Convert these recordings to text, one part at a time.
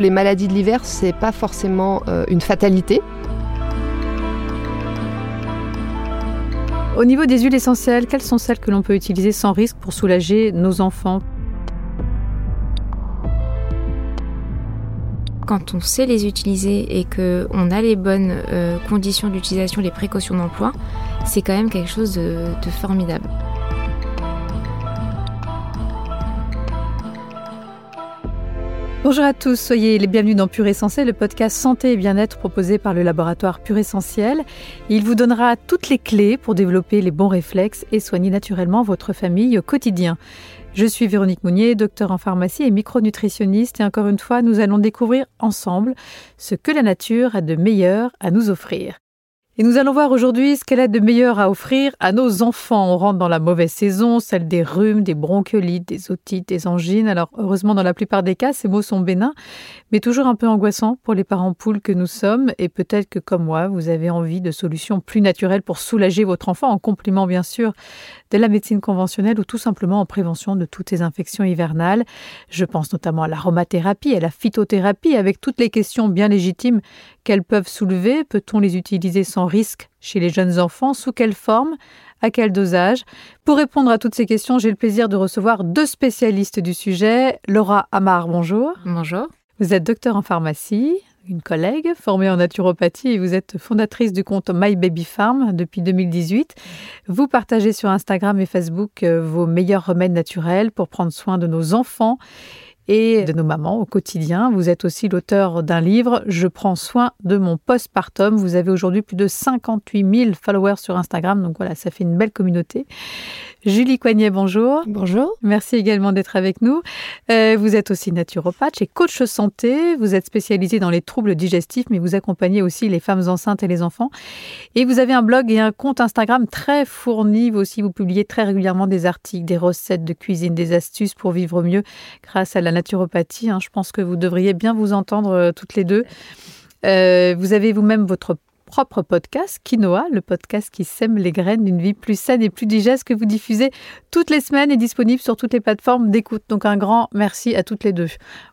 exemple, les maladies de l'hiver, c'est pas forcément euh, une fatalité. Au niveau des huiles essentielles, quelles sont celles que l'on peut utiliser sans risque pour soulager nos enfants? Quand on sait les utiliser et qu'on a les bonnes euh, conditions d'utilisation, les précautions d'emploi, c'est quand même quelque chose de formidable. Bonjour à tous, soyez les bienvenus dans Pure Essentiel, le podcast santé et bien-être proposé par le laboratoire Pure Essentiel. Il vous donnera toutes les clés pour développer les bons réflexes et soigner naturellement votre famille au quotidien. Je suis Véronique Mounier, docteur en pharmacie et micronutritionniste et encore une fois, nous allons découvrir ensemble ce que la nature a de meilleur à nous offrir. Et nous allons voir aujourd'hui ce qu'elle a de meilleur à offrir à nos enfants. On rentre dans la mauvaise saison, celle des rhumes, des bronchiolites, des otites, des angines. Alors heureusement, dans la plupart des cas, ces mots sont bénins, mais toujours un peu angoissants pour les parents poules que nous sommes. Et peut-être que comme moi, vous avez envie de solutions plus naturelles pour soulager votre enfant, en complément bien sûr de la médecine conventionnelle ou tout simplement en prévention de toutes ces infections hivernales. Je pense notamment à l'aromathérapie, à la phytothérapie, avec toutes les questions bien légitimes qu'elles peuvent soulever. Peut-on les utiliser sans risque chez les jeunes enfants? Sous quelle forme? À quel dosage? Pour répondre à toutes ces questions, j'ai le plaisir de recevoir deux spécialistes du sujet. Laura Amar, bonjour. Bonjour. Vous êtes docteur en pharmacie, une collègue formée en naturopathie et vous êtes fondatrice du compte My Baby Farm depuis 2018. Vous partagez sur Instagram et Facebook euh, vos meilleurs remèdes naturels pour prendre soin de nos enfants et de nos mamans au quotidien. Vous êtes aussi l'auteur d'un livre, Je prends soin de mon postpartum. Vous avez aujourd'hui plus de 58 000 followers sur Instagram, donc voilà, ça fait une belle communauté. Julie Coignet, bonjour. Bonjour. Merci également d'être avec nous. Euh, vous êtes aussi naturopathe et coach santé. Vous êtes spécialisé dans les troubles digestifs, mais vous accompagnez aussi les femmes enceintes et les enfants. Et vous avez un blog et un compte Instagram très fourni. Vous aussi, vous publiez très régulièrement des articles, des recettes de cuisine, des astuces pour vivre mieux grâce à la naturopathie. Hein. Je pense que vous devriez bien vous entendre euh, toutes les deux. Euh, vous avez vous-même votre propre podcast, Quinoa, le podcast qui sème les graines d'une vie plus saine et plus digeste que vous diffusez toutes les semaines et disponible sur toutes les plateformes d'écoute. Donc un grand merci à toutes les deux.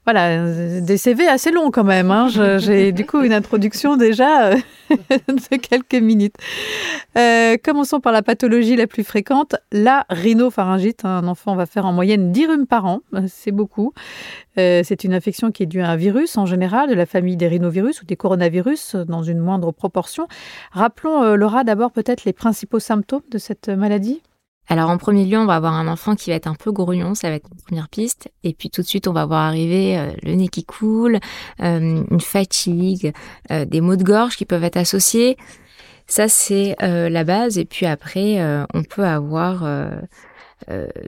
Voilà, des CV assez longs quand même. Hein. J'ai du coup une introduction déjà euh, de quelques minutes. Euh, commençons par la pathologie la plus fréquente, la rhinopharyngite. Un enfant va faire en moyenne 10 rhumes par an, c'est beaucoup. Euh, c'est une infection qui est due à un virus en général, de la famille des rhinovirus ou des coronavirus dans une moindre proportion. Rappelons, euh, Laura, d'abord peut-être les principaux symptômes de cette maladie. Alors en premier lieu, on va avoir un enfant qui va être un peu grognon, ça va être une première piste. Et puis tout de suite, on va voir arriver euh, le nez qui coule, une fatigue, des maux de gorge qui peuvent être associés. Ça, c'est la base. Et puis après, on peut avoir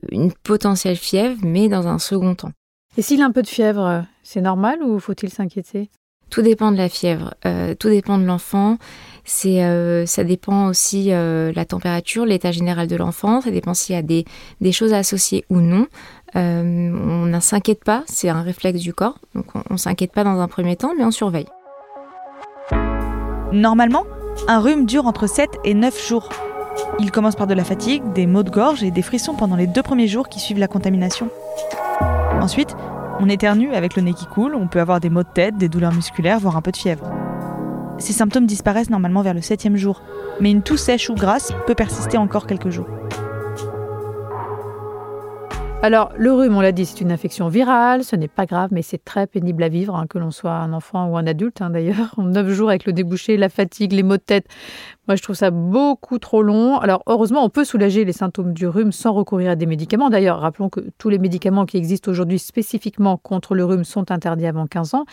une potentielle fièvre, mais dans un second temps. Et s'il a un peu de fièvre, c'est normal ou faut-il s'inquiéter? Tout dépend de la fièvre, euh, tout dépend de l'enfant. C'est, euh, ça dépend aussi euh, la température, l'état général de l'enfant. Ça dépend s'il y a des, des choses associées ou non. on ne s'inquiète pas, c'est un réflexe du corps. Donc on ne s'inquiète pas dans un premier temps, mais on surveille. Normalement, un rhume dure entre 7 et 9 jours. Il commence par de la fatigue, des maux de gorge et des frissons pendant les deux premiers jours qui suivent la contamination. Ensuite, on éternue avec le nez qui coule, on peut avoir des maux de tête, des douleurs musculaires, voire un peu de fièvre. Ces symptômes disparaissent normalement vers le septième jour, mais une toux sèche ou grasse peut persister encore quelques jours. Alors, le rhume, on l'a dit, c'est une infection virale, ce n'est pas grave, mais c'est très pénible à vivre, hein, que l'on soit un enfant ou un adulte hein, d'ailleurs. En neuf jours avec le débouché, la fatigue, les maux de tête, moi je trouve ça beaucoup trop long. Alors, heureusement, on peut soulager les symptômes du rhume sans recourir à des médicaments. D'ailleurs, rappelons que tous les médicaments qui existent aujourd'hui spécifiquement contre le rhume sont interdits avant 15 ans.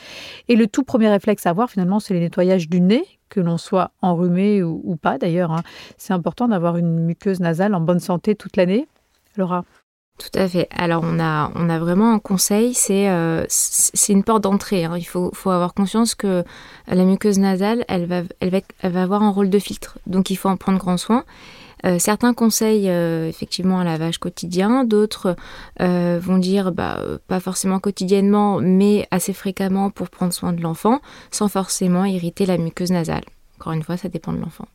Et le tout premier réflexe à avoir, finalement, c'est le nettoyage du nez, que l'on soit enrhumé ou, pas d'ailleurs. Hein. C'est important d'avoir une muqueuse nasale en bonne santé toute l'année. Laura tout à fait. Alors on a, on a vraiment un conseil, c'est euh, une porte d'entrée. Hein. Il faut, faut avoir conscience que la muqueuse nasale, elle va, elle, va, elle va avoir un rôle de filtre. Donc il faut en prendre grand soin. Euh, certains conseillent euh, effectivement un lavage quotidien, d'autres vont dire bah, pas forcément quotidiennement, mais assez fréquemment pour prendre soin de l'enfant, sans forcément irriter la muqueuse nasale. Encore une fois, ça dépend de l'enfant.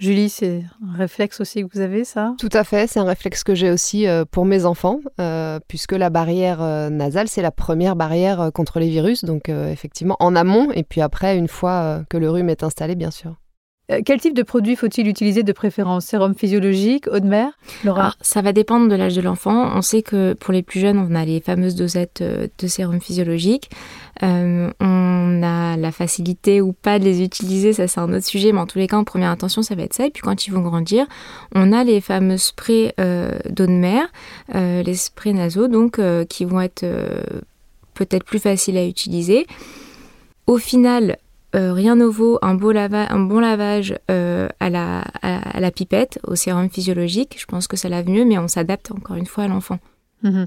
Julie, c'est un réflexe aussi que vous avez, ça? Tout à fait, c'est un réflexe que j'ai aussi euh, pour mes enfants, euh, puisque la barrière euh, nasale, c'est la première barrière contre les virus, donc effectivement en amont, et puis après, une fois que le rhume est installé, bien sûr. Euh, quel type de produit faut-il utiliser de préférence? Sérum physiologique, eau de mer? Laura? Ça va dépendre de l'âge de l'enfant. On sait que pour les plus jeunes, on a les fameuses dosettes euh, de sérum physiologique. Euh, on a la facilité ou pas de les utiliser, ça c'est un autre sujet, mais en tous les cas, en première intention, ça va être ça. Et puis quand ils vont grandir, on a les fameux sprays d'eau de mer, les sprays nasaux, donc qui vont être peut-être plus faciles à utiliser. Au final, euh, rien ne vaut un, beau un bon lavage euh, à, la, à, la, pipette, au sérum physiologique. Je pense que ça lave mieux, mais on s'adapte encore une fois à l'enfant. Mhm.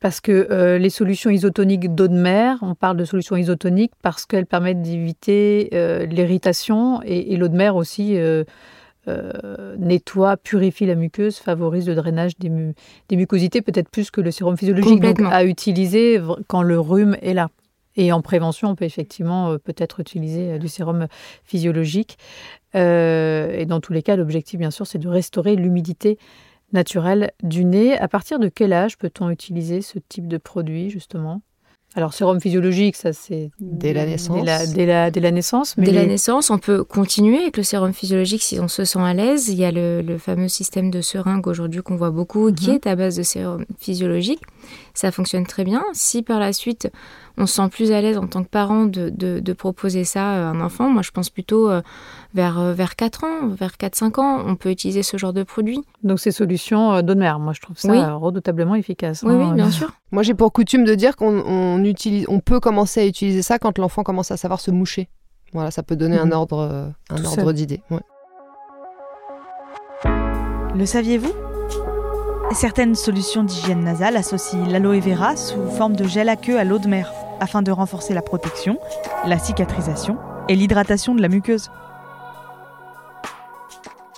Parce que euh, les solutions isotoniques d'eau de mer, on parle de solutions isotoniques parce qu'elles permettent d'éviter l'irritation et, l'eau de mer aussi nettoie, purifie la muqueuse, favorise le drainage des, des mucosités, peut-être plus que le sérum physiologique. Donc à utiliser quand le rhume est là. Et en prévention, on peut effectivement euh, peut-être utiliser euh, du sérum physiologique. Euh, et dans tous les cas, l'objectif, bien sûr, c'est de restaurer l'humidité naturelle du nez. À partir de quel âge peut-on utiliser ce type de produit, justement? Alors, sérum physiologique, ça c'est dès la naissance. Dès la, dès la, naissance. Mais dès la naissance, on peut continuer avec le sérum physiologique si on se sent à l'aise. Il y a le, fameux système de seringue aujourd'hui qu'on voit beaucoup, qui mhm. est à base de sérum physiologique. Ça fonctionne très bien. Si par la suite on se sent plus à l'aise en tant que parent de, de, proposer ça à un enfant, moi je pense plutôt euh, vers, euh, vers 4 ans, vers 4-5 ans, on peut utiliser ce genre de produit. Donc ces solutions euh, d'eau de mer, moi je trouve ça redoutablement efficace. Oui, oui, hein. bien sûr. Moi j'ai pour coutume de dire qu'on utilise, on peut commencer à utiliser ça quand l'enfant commence à savoir se moucher. Voilà, ça peut donner un mhm. ordre, un ordre d'idée. Le saviez-vous? Certaines solutions d'hygiène nasale associent l'aloe vera sous forme de gel à queue à l'eau de mer afin de renforcer la protection, la cicatrisation et l'hydratation de la muqueuse.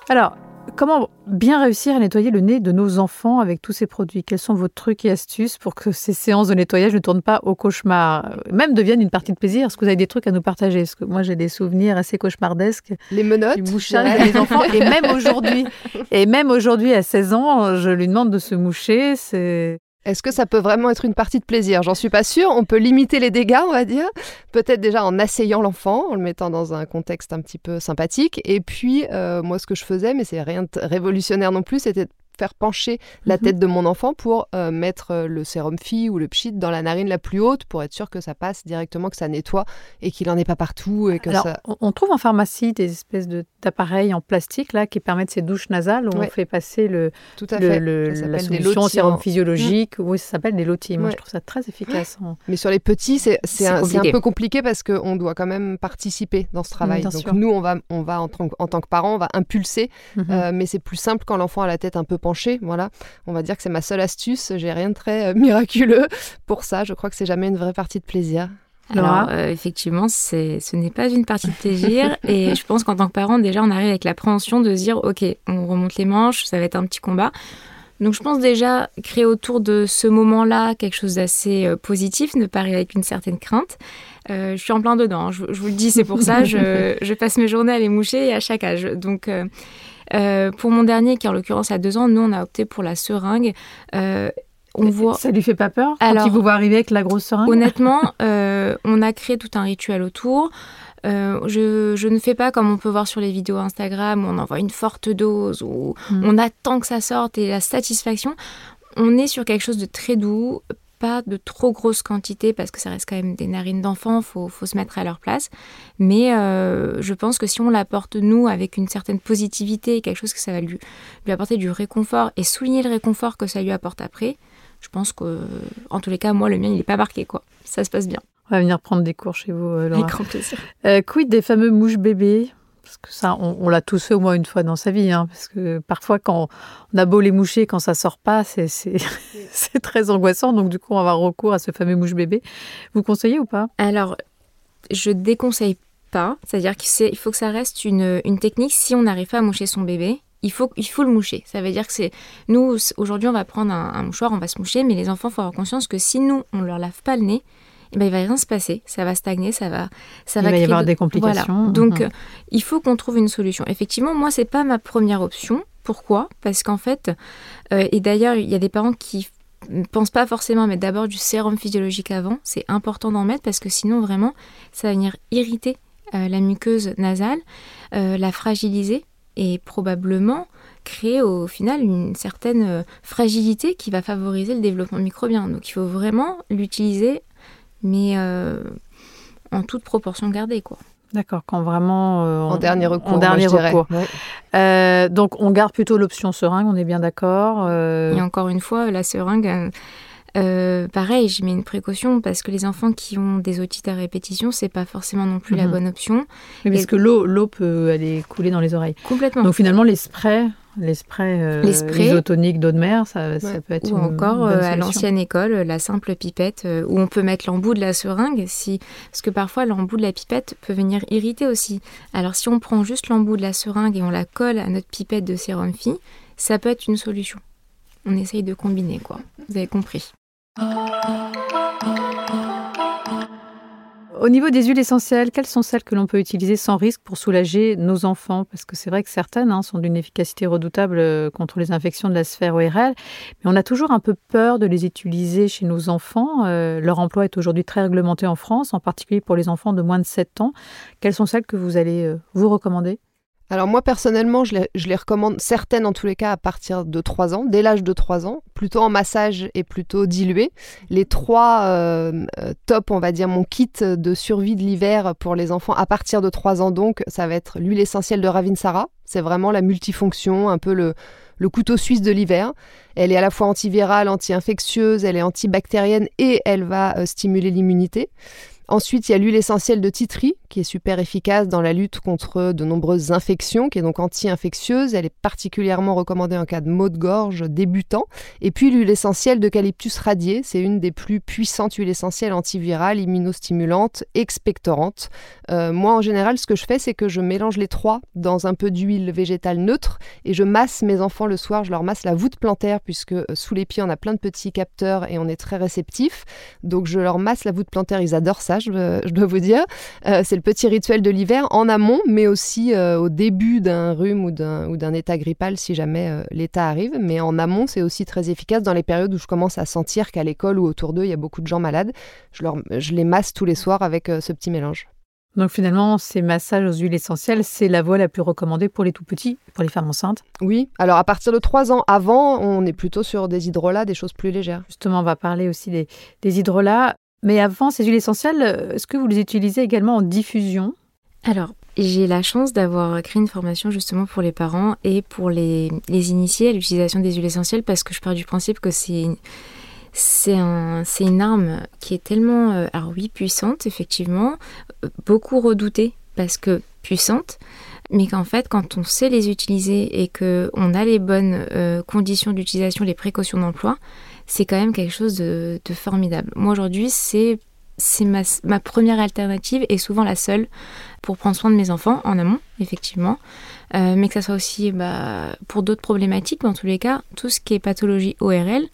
Alors, comment bien réussir à nettoyer le nez de nos enfants avec tous ces produits? Quels sont vos trucs et astuces pour que ces séances de nettoyage ne tournent pas au cauchemar? Même deviennent une partie de plaisir. Est-ce que vous avez des trucs à nous partager? Parce que moi, j'ai des souvenirs assez cauchemardesques. Les menottes. Du mouchage des enfants. Et même aujourd'hui, et même aujourd'hui, à 16 ans, je lui demande de se moucher. C'est est-ce que ça peut vraiment être une partie de plaisir? J'en suis pas sûre. On peut limiter les dégâts, on va dire. Peut-être déjà en asseyant l'enfant, en le mettant dans un contexte un petit peu sympathique. Et puis, euh, moi, ce que je faisais, mais c'est rien de révolutionnaire non plus, c'était faire pencher la mhm. tête de mon enfant pour euh, mettre euh, le sérum phi ou le pchit dans la narine la plus haute pour être sûr que ça passe directement, que ça nettoie et qu'il n'en ait pas partout. Et que ça... on trouve en pharmacie des espèces d'appareils en plastique là qui permettent ces douches nasales où on fait passer le, Tout à fait. la solution sérum physiologique. Oui, ça s'appelle des lotis. Moi, je trouve ça très efficace. Mais sur les petits, c'est un, un, peu compliqué parce qu'on doit quand même participer dans ce travail. Donc nous, on va, on va en, en, tant que parents, on va impulser, mhm. euh, mais c'est plus simple quand l'enfant a la tête un peu penchée voilà, on va dire que c'est ma seule astuce. J'ai rien de très euh, miraculeux pour ça. Je crois que c'est jamais une vraie partie de plaisir. Alors, euh, effectivement, ce n'est pas une partie de plaisir. et je pense qu'en tant que parent, déjà, on arrive avec l'appréhension de se dire, OK, on remonte les manches, ça va être un petit combat. Donc, je pense déjà créer autour de ce moment-là quelque chose d'assez euh, positif, ne pas arriver avec une certaine crainte. je suis en plein dedans, hein. je, vous le dis, c'est pour ça, je, passe mes journées à les moucher et à chaque âge. Donc, euh, pour mon dernier, qui en l'occurrence a deux ans, nous on a opté pour la seringue. Euh, on voit... Ça lui fait pas peur quand il vous voit arriver avec la grosse seringue Honnêtement, euh, on a créé tout un rituel autour. je, ne fais pas comme on peut voir sur les vidéos Instagram où on envoie une forte dose, où hmm. on attend que ça sorte et la satisfaction. On est sur quelque chose de très doux, pas de trop grosses quantités parce que ça reste quand même des narines d'enfant, faut, faut se mettre à leur place. Mais euh, je pense que si on l'apporte nous avec une certaine positivité, quelque chose que ça va lui, lui apporter du réconfort et souligner le réconfort que ça lui apporte après, je pense que, en tous les cas, moi, le mien, il n'est pas marqué, quoi. Ça se passe bien. On va venir prendre des cours chez vous, euh, Laura. Avec grand plaisir. Euh, quid des fameux mouches bébés? Parce que ça, on, l'a tous fait au moins une fois dans sa vie. Hein, parce que parfois, quand on a beau les moucher, quand ça sort pas, c'est très angoissant. Donc, du coup, on va avoir recours à ce fameux mouche bébé. Vous conseillez ou pas? Alors, je déconseille pas. C'est-à-dire qu'il faut que ça reste une, technique. Si on n'arrive pas à moucher son bébé, il faut, il faut le moucher. Ça veut dire que c'est. Nous, aujourd'hui, on va prendre un, un, mouchoir, on va se moucher, mais les enfants, il faut avoir conscience que si nous, on ne leur lave pas le nez, eh ben, il va rien se passer, ça va stagner, ça va, ça il va, va y avoir de- des complications. Voilà. Donc, Mhm. euh, il faut qu'on trouve une solution. Effectivement, moi, c'est pas ma première option. Pourquoi? Parce qu'en fait, euh, et d'ailleurs, il y a des parents qui ne pensent pas forcément mettre d'abord du sérum physiologique avant. C'est important d'en mettre parce que sinon, vraiment, ça va venir irriter euh, la muqueuse nasale, la fragiliser et probablement créer au final une certaine fragilité qui va favoriser le développement microbien. Donc, il faut vraiment l'utiliser, mais euh, en toute proportion gardée, quoi. D'accord, quand vraiment euh, En dernier recours. En dernier recours. Ouais. Euh, donc on garde plutôt l'option seringue, on est bien d'accord. euh, Et encore une fois, la seringue, euh, pareil, je mets une précaution parce que les enfants qui ont des otites à répétition, c'est pas forcément non plus la Mhm. bonne option. oui, parce et- que l'eau, l'eau peut aller couler dans les oreilles. Complètement. Donc finalement les sprays, les sprays, euh, Les sprays. isotoniques d'eau de mer, ça, ça Ouais. peut être Ou une encore bonne euh, à l'ancienne école, la simple pipette euh, où on peut mettre l'embout de la seringue, si parce que parfois l'embout de la pipette peut venir irriter aussi. Alors si on prend juste l'embout de la seringue et on la colle à notre pipette de sérum phi, ça peut être une solution. On essaye de combiner quoi. Vous avez compris. Au niveau des huiles essentielles, quelles sont celles que l'on peut utiliser sans risque pour soulager nos enfants? Parce que c'est vrai que certaines hein, sont d'une efficacité redoutable euh, contre les infections de la sphère ORL, mais on a toujours un peu peur de les utiliser chez nos enfants. Euh, leur emploi est aujourd'hui très réglementé en France, en particulier pour les enfants de moins de 7 ans. Quelles sont celles que vous allez euh, vous recommander? Alors moi personnellement, je les, je les recommande certaines en tous les cas à partir de 3 ans, dès l'âge de 3 ans, plutôt en massage et plutôt dilué. Les trois euh, euh, top, on va dire mon kit de survie de l'hiver pour les enfants à partir de 3 ans donc, ça va être l'huile essentielle de Ravinsara, c'est vraiment la multifonction, un peu le le couteau suisse de l'hiver. Elle est à la fois antivirale, anti-infectieuse, elle est antibactérienne et elle va euh, stimuler l'immunité. Ensuite, il y a l'huile essentielle de titri, qui est super efficace dans la lutte contre de nombreuses infections, qui est donc anti-infectieuse. Elle est particulièrement recommandée en cas de maux de gorge débutant. Et puis l'huile essentielle d'eucalyptus radié, c'est une des plus puissantes huiles essentielles antivirales, immunostimulantes, expectorantes. Euh, moi, en général, ce que je fais, c'est que je mélange les trois dans un peu d'huile végétale neutre et je masse mes enfants le soir. Je leur masse la voûte plantaire, puisque euh, sous les pieds, on a plein de petits capteurs et on est très réceptif. Donc, je leur masse la voûte plantaire. Ils adorent ça, je, dois vous dire. Euh, c'est le petit rituel de l'hiver en amont, mais aussi euh, au début d'un rhume ou d'un état grippal si jamais euh, l'état arrive. Mais en amont, c'est aussi très efficace dans les périodes où je commence à sentir qu'à l'école ou autour d'eux, il y a beaucoup de gens malades. Je, leur, je les masse tous les soirs avec ce petit mélange. Donc finalement, ces massages aux huiles essentielles, c'est la voie la plus recommandée pour les tout petits, pour les femmes enceintes? Oui, alors à partir de 3 ans avant, on est plutôt sur des hydrolats, des choses plus légères. Justement, on va parler aussi des, des hydrolats. Mais avant ces huiles essentielles, est-ce que vous les utilisez également en diffusion? Alors, j'ai la chance d'avoir créé une formation justement pour les parents et pour les, les initiés à l'utilisation des huiles essentielles parce que je pars du principe que c'est c'est un, une arme qui est tellement, euh, alors oui, puissante, effectivement, beaucoup redoutée parce que puissante, mais qu'en fait, quand on sait les utiliser et qu'on a les bonnes euh, conditions d'utilisation, les précautions d'emploi, c'est quand même quelque chose de, formidable. Moi, aujourd'hui, c'est ma, première alternative et souvent la seule pour prendre soin de mes enfants en amont, effectivement, Euh, mais que ça soit aussi bah, pour d'autres problématiques, en tous les cas, tout ce qui est pathologie ORL,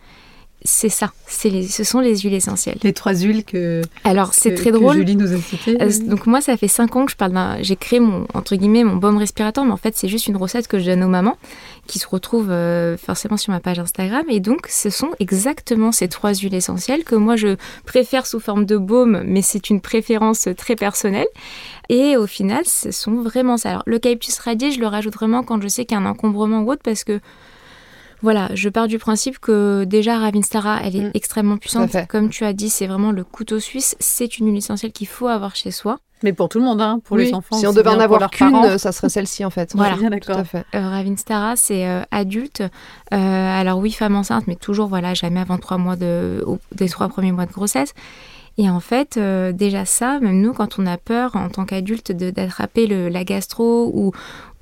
c'est ça, c'est les, ce sont les huiles essentielles. Les trois huiles que, Alors c'est que- très que drôle. Julie nous a citées. Euh, donc moi, ça fait 5 ans que je parle d'un... J'ai créé mon, entre guillemets, mon baume respirateur, mais en fait, c'est juste une recette que je donne aux mamans, qui se retrouve euh, forcément sur ma page Instagram. Et donc, ce sont exactement ces trois huiles essentielles que moi, je préfère sous forme de baume, mais c'est une préférence très personnelle. Et au final, ce sont vraiment ça. Alors, le l'eucalyptus radié, je le rajoute vraiment quand je sais qu'il y a un encombrement ou autre, parce que voilà, je pars du principe que déjà Ravinstara, elle est Mm. extrêmement puissante. Comme tu as dit, c'est vraiment le couteau suisse. C'est une huile essentielle qu'il faut avoir chez soi. Mais pour tout le monde, hein, pour Oui, les enfants. Si on devait en pour avoir qu'une, ça serait celle-ci en fait. Voilà. Bien Tout d'accord. à fait. Euh, Ravinstara, c'est euh, adulte. Euh, alors oui, femme enceinte, mais toujours, voilà, jamais avant trois mois de, au- des trois premiers mois de grossesse. Et en fait, euh, déjà ça, même nous, quand on a peur en tant qu'adulte d'attraper la gastro ou,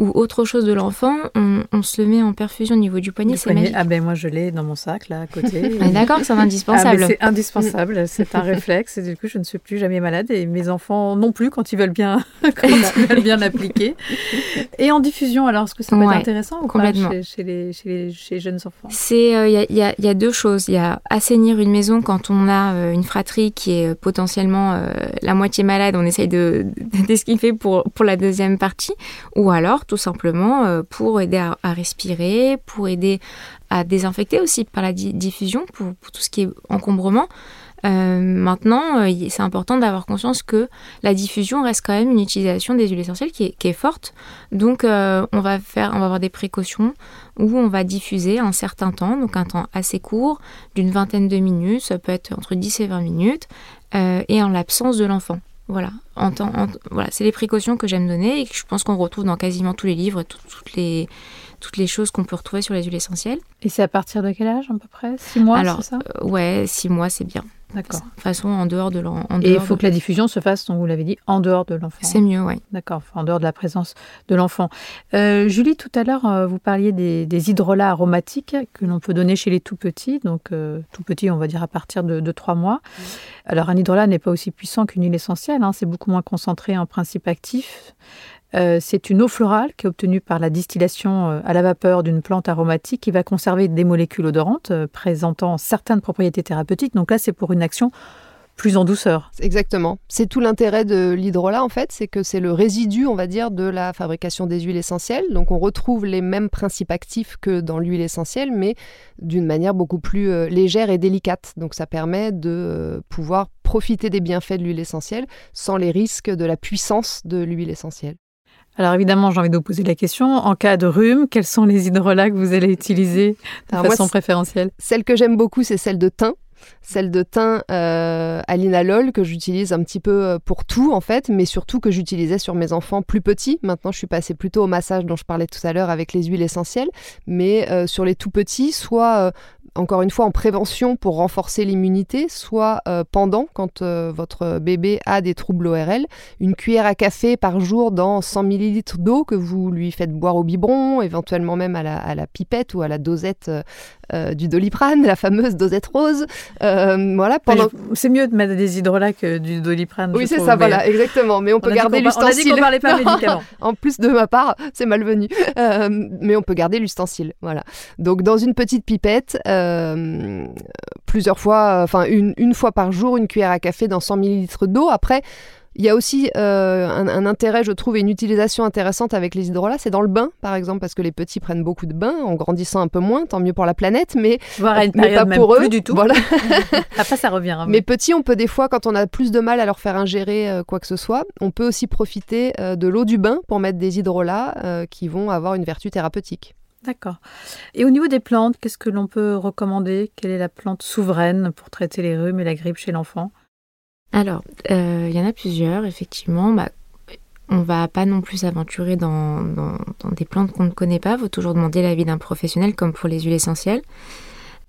ou autre chose de l'enfant, on, on se le met en perfusion au niveau du poignet, c'est poignet. magique. Ah ben moi je l'ai dans mon sac là à côté. Est d'accord c'est Ah, indispensable. c'est indispensable, c'est un réflexe et du coup je ne suis plus jamais malade et mes enfants non plus quand ils veulent bien, quand ils veulent bien l'appliquer. Et en diffusion alors, est-ce que ça peut Ouais, être intéressant ou complètement. pas chez, chez les, chez, les, chez les jeunes enfants? C'est, il y, a, y a- y a deux choses. Il y a assainir une maison quand on a euh, une fratrie qui est est potentiellement la moitié malade, on essaye de d'esquiver pour, pour la deuxième partie, ou alors tout simplement pour aider à, respirer, pour aider à désinfecter aussi par la diffusion, pour tout ce qui est encombrement. Euh, maintenant, euh, c'est important d'avoir conscience que la diffusion reste quand même une utilisation des huiles essentielles qui est, forte. Donc, euh, on va faire, on va avoir des précautions où on va diffuser un certain temps, donc un temps assez court, d'une vingtaine de minutes, ça peut être entre 10 et 20 minutes, et en l'absence de l'enfant. Voilà, en temps, voilà, c'est les précautions que j'aime donner et que je pense qu'on retrouve dans quasiment tous les livres, toutes les toutes les choses qu'on peut retrouver sur les huiles essentielles. Et c'est à partir de quel âge à peu près? Six mois, Alors, ça? ouais, six mois, c'est bien. D'accord. De façon, en dehors de l'enfant. Et il faut que la diffusion se fasse, donc vous l'avez dit, en dehors de l'enfant. C'est mieux, oui. D'accord, en dehors de la présence de l'enfant. Euh, Julie, tout à l'heure, euh, vous parliez des, hydrolats aromatiques que l'on peut donner chez les tout petits, donc euh, tout petits, on va dire à partir de, trois mois. Alors, un hydrolat n'est pas aussi puissant qu'une huile essentielle, hein, c'est beaucoup moins concentré en principe actif. Euh, c'est une eau florale qui est obtenue par la distillation euh, à la vapeur d'une plante aromatique qui va conserver des molécules odorantes euh, présentant certaines propriétés thérapeutiques. Donc là, c'est pour une action plus en douceur. Exactement. C'est tout l'intérêt de l'hydrolat en fait, c'est que c'est le résidu, on va dire, de la fabrication des huiles essentielles. Donc on retrouve les mêmes principes actifs que dans l'huile essentielle, mais d'une manière beaucoup plus légère et délicate. Donc ça permet de pouvoir profiter des bienfaits de l'huile essentielle sans les risques de la puissance de l'huile essentielle. Alors évidemment, j'ai envie de vous poser la question. En cas de rhume, quels sont les hydrolats que vous allez utiliser de façon préférentielle? Celle que j'aime beaucoup, c'est celle de thym. Celle de thym euh, à l'inalol que j'utilise un petit peu euh, pour tout en fait, mais surtout que j'utilisais sur mes enfants plus petits. Maintenant, je suis passée plutôt au massage dont je parlais tout à l'heure avec les huiles essentielles, mais euh, sur les tout petits, soit encore une fois en prévention pour renforcer l'immunité, soit euh, pendant quand euh, votre bébé a des troubles ORL, une cuillère à café par jour dans 100 ml d'eau que vous lui faites boire au biberon, éventuellement même à la, pipette ou à la dosette euh, du doliprane, la fameuse dosette rose. voilà, pendant... C'est mieux de mettre des hydrolats que du doliprane. Oui, c'est ça, voilà, exactement. Mais on, peut garder l'ustensile. On a dit qu'on parlait pas médicaments. en plus de ma part, c'est malvenu. mais on peut garder l'ustensile, voilà. Donc dans une petite pipette. Euh, plusieurs fois, enfin une, une, fois par jour, une cuillère à café dans 100 ml d'eau. Après, il y a aussi euh, un, intérêt, je trouve, et une utilisation intéressante avec les hydrolats, c'est dans le bain, par exemple, parce que les petits prennent beaucoup de bains en grandissant un peu moins, tant mieux pour la planète, mais, Voir une pas pour eux du tout. Voilà. Après, ça revient. Hein, mais petits, on peut des fois, quand on a plus de mal à leur faire ingérer euh, quoi que ce soit, on peut aussi profiter de l'eau du bain pour mettre des hydrolats qui vont avoir une vertu thérapeutique. D'accord. Et au niveau des plantes, qu'est-ce que l'on peut recommander? Quelle est la plante souveraine pour traiter les rhumes et la grippe chez l'enfant? Alors, euh, il y en a plusieurs, effectivement. Bah, on va pas non plus s'aventurer dans, dans, des plantes qu'on ne connaît pas. Il faut toujours demander l'avis d'un professionnel, comme pour les huiles essentielles.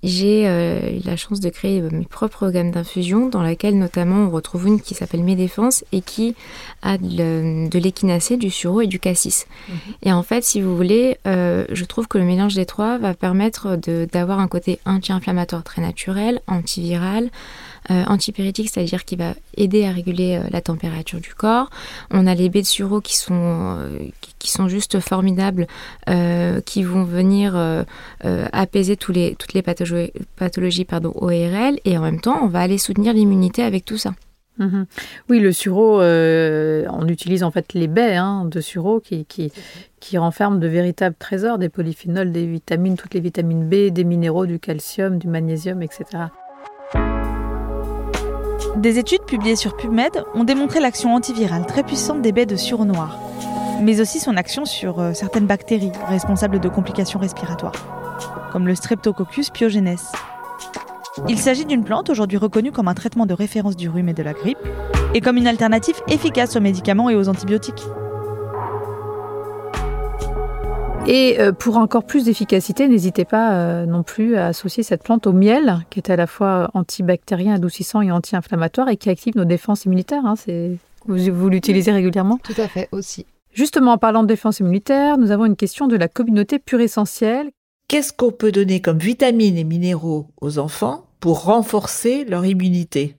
J'ai euh, eu la chance de créer euh, mes propres gammes d'infusion, dans laquelle notamment on retrouve une qui s'appelle Mes Défenses et qui a de l'équinacée, du sureau et du cassis. Mhm. Et en fait, si vous voulez, euh, je trouve que le mélange des trois va permettre d'avoir un côté anti-inflammatoire très naturel, antiviral, antipyrétique, c'est-à-dire qui va aider à réguler euh, la température du corps. On a les baies de sureau qui sont, euh, qui, sont juste formidables, qui vont venir apaiser les, toutes les pathologies, pathologies ORL, et en même temps, on va aller soutenir l'immunité avec tout ça. Mhm. Oui, le sureau, on utilise en fait les baies hein, de sureau qui, qui, qui, renferment de véritables trésors, des polyphénols, des vitamines, toutes les vitamines B, des minéraux, du calcium, du magnésium, etc. Des études publiées sur PubMed ont démontré l'action antivirale très puissante des baies de sureau noir, mais aussi son action sur euh, certaines bactéries responsables de complications respiratoires, comme le Streptococcus pyogenes. Il s'agit d'une plante aujourd'hui reconnue comme un traitement de référence du rhume et de la grippe, et comme une alternative efficace aux médicaments et aux antibiotiques. Et euh, pour encore plus d'efficacité, n'hésitez pas euh, non plus à associer cette plante au miel, qui est à la fois antibactérien, adoucissant et anti-inflammatoire, et qui active nos défenses immunitaires. Hein, vous, l'utilisez régulièrement Tout à fait, aussi. Justement, en parlant de défense immunitaire, nous avons une question de la communauté pure essentielle. Qu'est-ce qu'on peut donner comme vitamines et minéraux aux enfants pour renforcer leur immunité?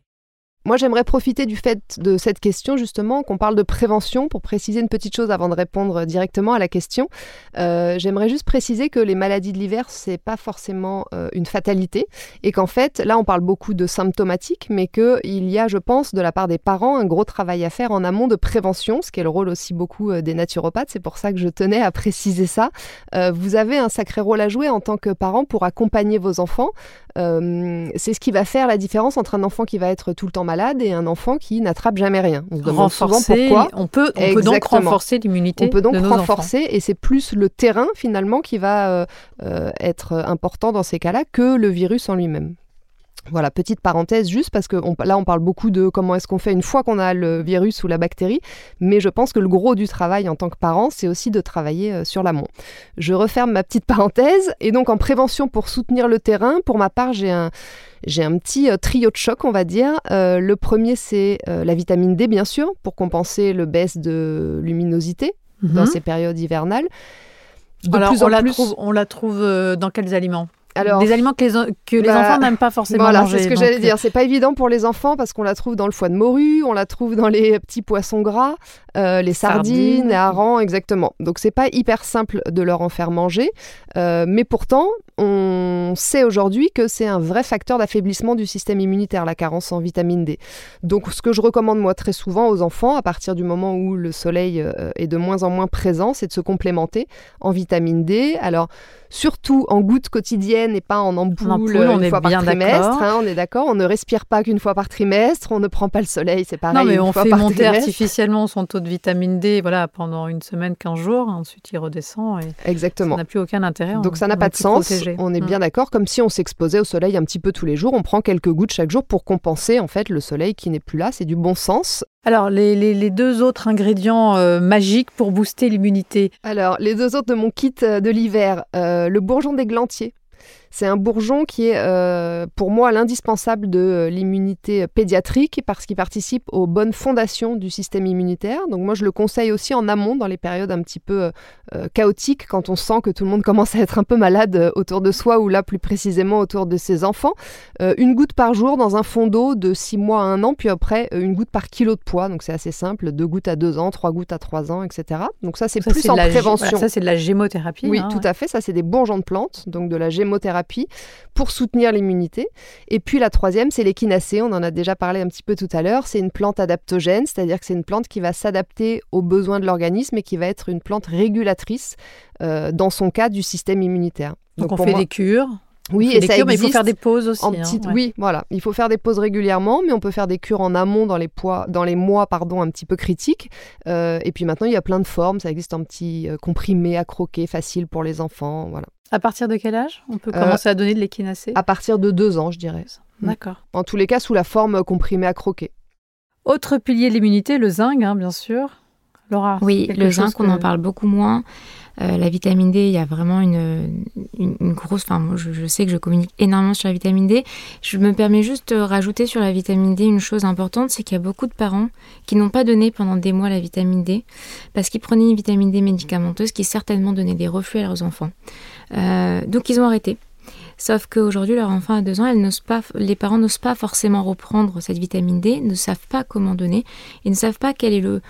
Moi, j'aimerais profiter du fait de cette question, justement, qu'on parle de prévention, pour préciser une petite chose avant de répondre directement à la question. Euh, j'aimerais juste préciser que les maladies de l'hiver, c'est pas forcément euh, une fatalité, et qu'en fait, là, on parle beaucoup de symptomatiques, mais qu'il y a, je pense, de la part des parents, un gros travail à faire en amont de prévention, ce qui est le rôle aussi beaucoup euh, des naturopathes. C'est pour ça que je tenais à préciser ça. vous avez un sacré rôle à jouer en tant que parent pour accompagner vos enfants. C'est ce qui va faire la différence entre un enfant qui va être tout le temps malade et un enfant qui n'attrape jamais rien. On renforcer, pourquoi. On peut, on peut donc renforcer l'immunité. On peut donc renforcer et c'est plus le terrain finalement qui va euh, euh, être important dans ces cas-là que le virus en lui-même. Voilà, petite parenthèse juste parce que là on parle beaucoup de comment est-ce qu'on fait une fois qu'on a le virus ou la bactérie, mais je pense que le gros du travail en tant que parent, c'est aussi de travailler euh, sur l'amont. Je referme ma petite parenthèse et donc en prévention pour soutenir le terrain, pour ma part j'ai un j'ai un petit euh, trio de choc, on va dire. Euh, le premier, c'est la vitamine D, bien sûr, pour compenser le baisse de luminosité dans mhm. ces périodes hivernales. Alors, on, la trouve, on la trouve dans quels aliments? Des aliments que les, que les bah, enfants n'aiment pas forcément voilà, c'est ce que j'allais dire. C'est pas évident pour les enfants parce qu'on la trouve dans le foie de morue, on la trouve dans les petits poissons gras, euh, les sardines, les harengs, exactement. Donc c'est pas hyper simple de leur en faire manger, euh, mais pourtant on sait aujourd'hui que c'est un vrai facteur d'affaiblissement du système immunitaire, la carence en vitamine D. Donc ce que je recommande moi très souvent aux enfants, à partir du moment où le soleil euh, est de moins en moins présent, c'est de se complémenter en vitamine D. Alors surtout en gouttes quotidiennes et pas en ampoule, une on fois par trimestre. Hein, on est d'accord. On ne respire pas qu'une fois par trimestre. On ne prend pas le soleil, c'est pareil. Non, mais on fait monter artificiellement son taux de vitamine D, voilà, pendant une semaine, 15 jours. Ensuite, il redescend. Et Exactement. Ça n'a plus aucun intérêt. Donc ça n'a pas de sens. On est mm. bien d'accord. Comme si on s'exposait au soleil un petit peu tous les jours. On prend quelques gouttes chaque jour pour compenser en fait le soleil qui n'est plus là. C'est du bon sens. Alors, les, deux autres ingrédients euh, magiques pour booster l'immunité Alors, les deux autres de mon kit euh, de l'hiver, euh, le bourgeon d'églantier. C'est un bourgeon qui est euh, pour moi l'indispensable de euh, l'immunité pédiatrique parce qu'il participe aux bonnes fondations du système immunitaire. Donc moi je le conseille aussi en amont dans les périodes un petit peu euh, chaotiques quand on sent que tout le monde commence à être un peu malade autour de soi ou là plus précisément autour de ses enfants. une goutte par jour dans un fond d'eau de 6 mois à 1 an puis après une goutte par kilo de poids. Donc c'est assez simple, deux gouttes à 2 ans, trois gouttes à 3 ans, etc. Donc ça c'est plus en prévention. ça c'est de la gémothérapie. Oui, hein, tout à fait. Ça c'est des bourgeons de plantes, donc de la gémothérapie pour soutenir l'immunité. Et puis la troisième, c'est l'échinacée. On en a déjà parlé un petit peu tout à l'heure. C'est une plante adaptogène, c'est-à-dire que c'est une plante qui va s'adapter aux besoins de l'organisme et qui va être une plante régulatrice, euh, dans son cas, du système immunitaire. Donc, on fait des cures oui, et ça mais il faut faire des pauses aussi. Hein, oui, voilà, il faut faire des pauses régulièrement, mais on peut faire des cures en amont dans les, poids, dans les mois pardon, un petit peu critiques. Euh, et puis maintenant, il y a plein de formes. Ça existe en petits euh, comprimés à croquer, facile pour les enfants. Voilà. À partir de quel âge on peut commencer à donner de l'échinacée À partir de deux ans, je dirais. Mm. D'accord. En tous les cas, sous la forme comprimée à croquer. Autre pilier de l'immunité, le zinc, hein, bien sûr. Laura Oui, le zinc, on en parle beaucoup moins. Euh, la vitamine D, il y a vraiment une, grosse. Enfin, moi, je, sais que je communique énormément sur la vitamine D. Je me permets juste de rajouter sur la vitamine D une chose importante c'est qu'il y a beaucoup de parents qui n'ont pas donné pendant des mois la vitamine D parce qu'ils prenaient une vitamine D médicamenteuse qui certainement donnait des reflux à leurs enfants. Euh, donc, ils ont arrêté. Sauf qu'aujourd'hui, leur enfant a deux ans, elles pas, les parents n'osent pas forcément reprendre cette vitamine D, ne savent pas comment donner et ne savent pas quel est le,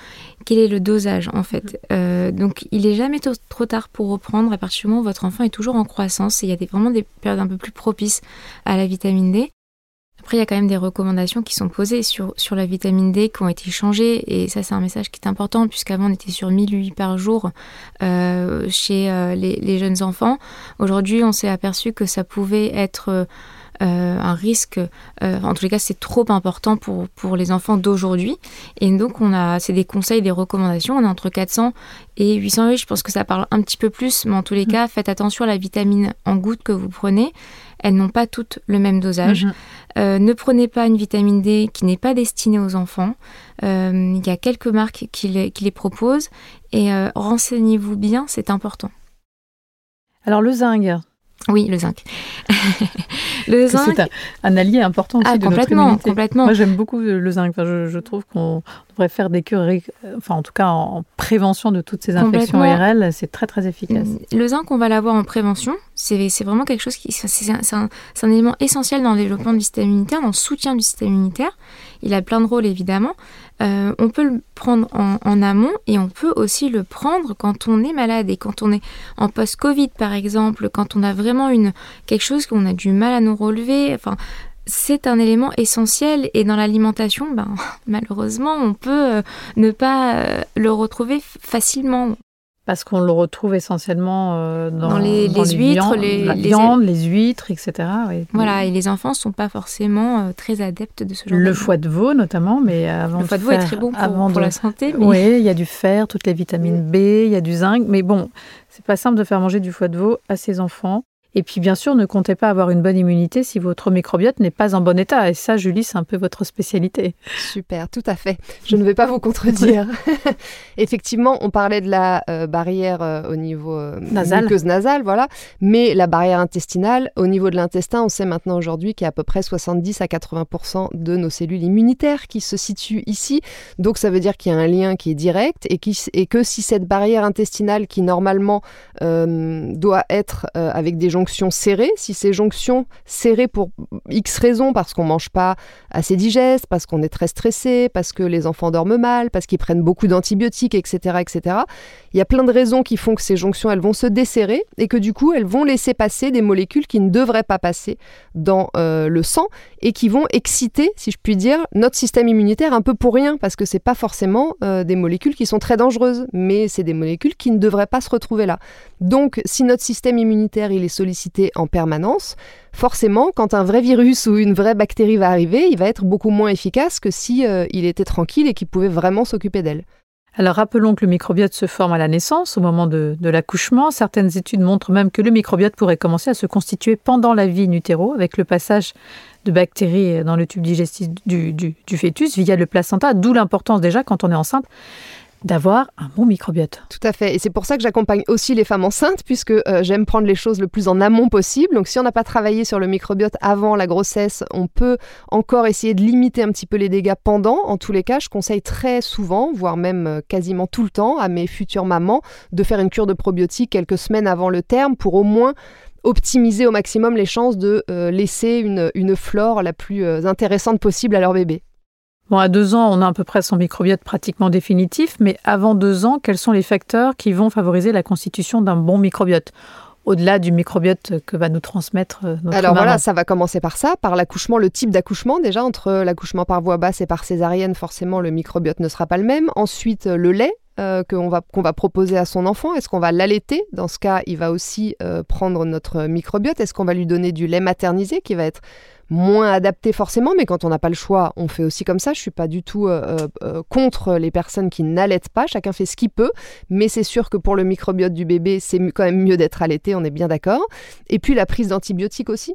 quel est le dosage en fait. Mm-hmm. Euh, donc il est jamais trop tard pour reprendre à partir du moment où votre enfant est toujours en croissance et il y a des, vraiment des périodes un peu plus propices à la vitamine D. Après, il y a quand même des recommandations qui sont posées sur, la vitamine D qui ont été changées. Et ça, c'est un message qui est important, puisqu'avant, on était sur 1008 par jour euh, chez euh, les, jeunes enfants. Aujourd'hui, on s'est aperçu que ça pouvait être euh, un risque. en tous les cas, c'est trop important pour, pour les enfants d'aujourd'hui. Et donc, on a, c'est des conseils, des recommandations. On est entre 400 et 808. Je pense que ça parle un petit peu plus, mais en tous les mmh. cas, faites attention à la vitamine en gouttes que vous prenez elles n'ont pas toutes le même dosage. Mhm. Euh, ne prenez pas une vitamine D qui n'est pas destinée aux enfants. Euh, il y a quelques marques qui les, proposent et euh, renseignez-vous bien, c'est important. Alors le zinc, oui, le zinc. le zinc. C'est un, allié important aussi ah, de complètement, notre complètement. Moi, j'aime beaucoup le zinc. je, trouve qu'on devrait faire des cures, enfin, en tout cas, en, prévention de toutes ces infections ORL. C'est très, très efficace. Le zinc, on va l'avoir en prévention. C'est vraiment quelque chose qui, c'est un, un, élément essentiel dans le développement du système immunitaire, dans le soutien du système immunitaire. Il a plein de rôles évidemment. Euh, on peut le prendre en, amont et on peut aussi le prendre quand on est malade et quand on est en post-Covid par exemple, quand on a vraiment une quelque chose qu'on a du mal à nous relever. Enfin, c'est un élément essentiel et dans l'alimentation, ben, malheureusement, on peut euh, ne pas euh, le retrouver facilement. Parce qu'on le retrouve essentiellement euh, dans, les, huîtres, les, la viande, les huîtres, etc. Voilà, et les enfants ne sont pas forcément très adeptes de ce genre Le foie de veau notamment, mais avant Le foie de, veau est très bon pour, la santé. Oui, il y a du fer, toutes les vitamines B, il y a du zinc, mais bon, c'est pas simple de faire manger du foie de veau à ses enfants. Et puis bien sûr, ne comptez pas avoir une bonne immunité si votre microbiote n'est pas en bon état. Et ça, Julie, c'est un peu votre spécialité. Super, tout à fait. Je ne vais pas vous contredire. Effectivement, on parlait de la euh, barrière euh, au niveau euh, nasal. nasale, voilà. Mais la barrière intestinale, au niveau de l'intestin, on sait maintenant aujourd'hui qu'il y a à peu près 70 à 80% de nos cellules immunitaires qui se situent ici. Donc ça veut dire qu'il y a un lien qui est direct et, qui, et que si cette barrière intestinale qui normalement doit être avec des jonctions serrées, si ces jonctions serrées pour X raisons, parce qu'on mange pas assez digeste, parce qu'on est très stressé, parce que les enfants dorment mal, parce qu'ils prennent beaucoup d'antibiotiques, etc., etc. Il y a plein de raisons qui font que ces jonctions, elles vont se desserrer et que du coup, elles vont laisser passer des molécules qui ne devraient pas passer dans euh, le sang et qui vont exciter, si je puis dire, notre système immunitaire un peu pour rien, parce que c'est pas forcément euh, des molécules qui sont très dangereuses, mais c'est des molécules qui ne devraient pas se retrouver là. Donc, si notre système immunitaire il est sollicité en permanence, forcément, quand un vrai virus ou une vraie bactérie va arriver, il va être beaucoup moins efficace que si euh, il était tranquille et qu'il pouvait vraiment s'occuper d'elle. Alors rappelons que le microbiote se forme à la naissance, au moment de, l'accouchement. Certaines études montrent même que le microbiote pourrait commencer à se constituer pendant la vie in avec le passage de bactéries dans le tube digestif du fœtus via le placenta, d'où l'importance déjà quand on est enceinte d'avoir un bon microbiote. Tout à fait. Et c'est pour ça que j'accompagne aussi les femmes enceintes, puisque euh, j'aime prendre les choses le plus en amont possible. Donc si on n'a pas travaillé sur le microbiote avant la grossesse, on peut encore essayer de limiter un petit peu les dégâts pendant. En tous les cas, je conseille très souvent, voire même euh, quasiment tout le temps, à mes futures mamans de faire une cure de probiotiques quelques semaines avant le terme pour au moins optimiser au maximum les chances de euh, laisser une, une, flore la plus intéressante possible à leur bébé. Bon, à deux ans, on a à peu près son microbiote pratiquement définitif, mais avant deux ans, quels sont les facteurs qui vont favoriser la constitution d'un bon microbiote au-delà du microbiote que va nous transmettre euh, notre Alors voilà, ça va commencer par ça, par l'accouchement, le type d'accouchement déjà, entre l'accouchement par voie basse et par césarienne, forcément le microbiote ne sera pas le même. Ensuite, le lait, euh, qu'on va, qu'on va proposer à son enfant Est-ce qu'on va l'allaiter? Dans ce cas, il va aussi euh, prendre notre microbiote. Est-ce qu'on va lui donner du lait maternisé qui va être moins adapté forcément, mais quand on n'a pas le choix, on fait aussi comme ça. Je suis pas du tout euh, euh, euh, contre les personnes qui n'allaitent pas. Chacun fait ce qu'il peut, mais c'est sûr que pour le microbiote du bébé, c'est quand même mieux d'être allaité. On est bien d'accord. Et puis la prise d'antibiotiques aussi.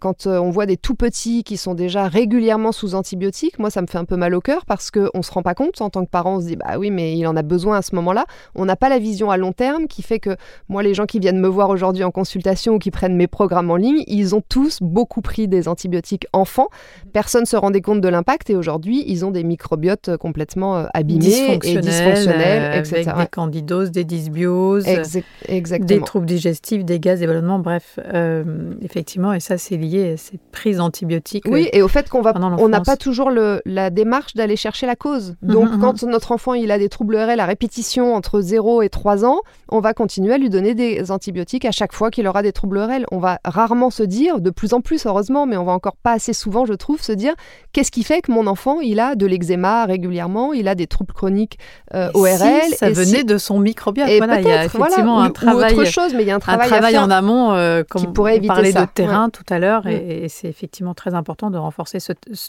quand on voit des tout petits qui sont déjà régulièrement sous antibiotiques, moi ça me fait un peu mal au cœur parce qu'on ne se rend pas compte en tant que parent, on se dit bah oui mais il en a besoin à ce moment-là. On n'a pas la vision à long terme qui fait que moi les gens qui viennent me voir aujourd'hui en consultation ou qui prennent mes programmes en ligne, ils ont tous beaucoup pris des antibiotiques enfants. Personne ne se rendait compte de l'impact et aujourd'hui, ils ont des microbiotes euh, complètement euh, abîmés et dysfonctionnels, etc. Avec des candidoses, des dysbioses, des troubles digestifs, des gaz, des ballonnements, bref, euh, effectivement, et ça, c'est lié à ces prises d'antibiotiques. Oui, et au fait qu'on on n'a pas toujours le, la démarche d'aller chercher la cause. Mhm, Donc, mhm. quand notre enfant il a des troubles RL à répétition entre 0 et 3 ans, on va continuer à lui donner des antibiotiques à chaque fois qu'il aura des troubles RL. On va rarement se dire, de plus en plus heureusement, mais on va encore pas assez souvent, je trouve, se dire qu'est-ce qui fait que mon enfant, il a de l'eczéma régulièrement, il a des troubles chroniques euh, ORL. Si ça venait de son microbiote. il y a effectivement un travail, autre chose, mais il y a un travail, en amont, euh, comme qui pourrait éviter parlait de terrain tout à l'heure, et, c'est effectivement très important de renforcer